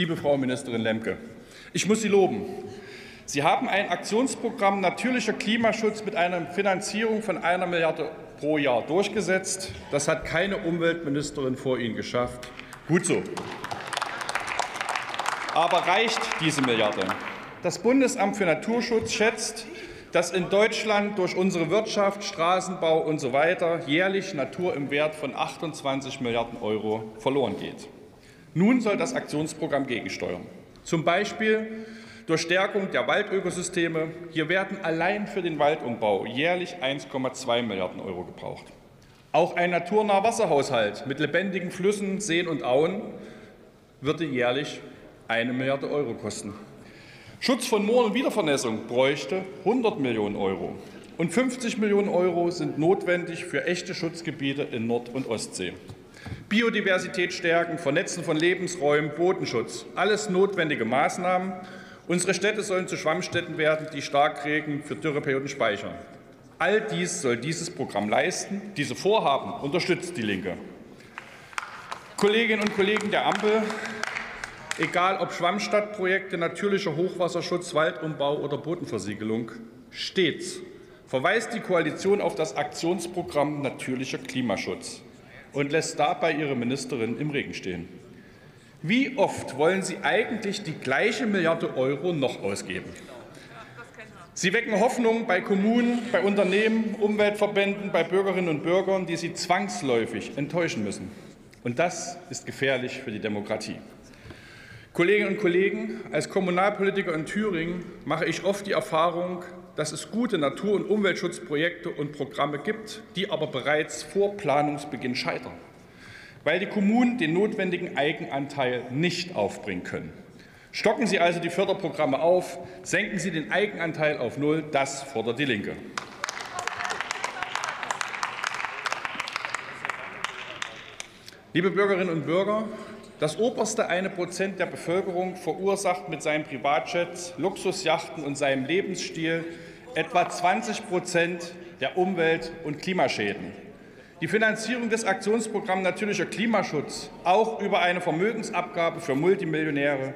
Liebe Frau Ministerin Lemke, ich muss Sie loben. Sie haben ein Aktionsprogramm natürlicher Klimaschutz mit einer Finanzierung von einer Milliarde pro Jahr durchgesetzt. Das hat keine Umweltministerin vor Ihnen geschafft. Gut so. Aber reicht diese Milliarde? Das Bundesamt für Naturschutz schätzt, dass in Deutschland durch unsere Wirtschaft, Straßenbau und so jährlich Natur im Wert von 28 Milliarden Euro verloren geht. Nun soll das Aktionsprogramm gegensteuern. Zum Beispiel durch Stärkung der Waldökosysteme. Hier werden allein für den Waldumbau jährlich 1,2 Milliarden Euro gebraucht. Auch ein naturnaher Wasserhaushalt mit lebendigen Flüssen, Seen und Auen würde jährlich eine Milliarde Euro kosten. Schutz von Moor- und Wiedervernässung bräuchte 100 Millionen Euro. Und 50 Millionen Euro sind notwendig für echte Schutzgebiete in Nord- und Ostsee. Biodiversität stärken, Vernetzen von Lebensräumen, Bodenschutz, alles notwendige Maßnahmen. Unsere Städte sollen zu Schwammstätten werden, die Starkregen für Dürreperioden speichern. All dies soll dieses Programm leisten. Diese Vorhaben unterstützt die Linke. Kolleginnen und Kollegen der Ampel, egal ob Schwammstadtprojekte, natürlicher Hochwasserschutz, Waldumbau oder Bodenversiegelung, stets verweist die Koalition auf das Aktionsprogramm Natürlicher Klimaschutz und lässt dabei ihre Ministerin im Regen stehen. Wie oft wollen Sie eigentlich die gleiche Milliarde Euro noch ausgeben? Sie wecken Hoffnung bei Kommunen, bei Unternehmen, Umweltverbänden, bei Bürgerinnen und Bürgern, die Sie zwangsläufig enttäuschen müssen. Und das ist gefährlich für die Demokratie. Kolleginnen und Kollegen, als Kommunalpolitiker in Thüringen mache ich oft die Erfahrung, dass es gute Natur- und Umweltschutzprojekte und Programme gibt, die aber bereits vor Planungsbeginn scheitern, weil die Kommunen den notwendigen Eigenanteil nicht aufbringen können. Stocken Sie also die Förderprogramme auf, senken Sie den Eigenanteil auf Null, das fordert die Linke. Liebe Bürgerinnen und Bürger, das oberste eine Prozent der Bevölkerung verursacht mit seinen Privatjets, Luxusjachten und seinem Lebensstil etwa 20 Prozent der Umwelt- und Klimaschäden. Die Finanzierung des Aktionsprogramms Natürlicher Klimaschutz, auch über eine Vermögensabgabe für Multimillionäre,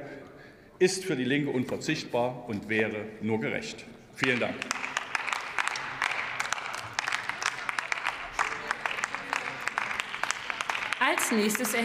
ist für die Linke unverzichtbar und wäre nur gerecht. Vielen Dank. Als nächstes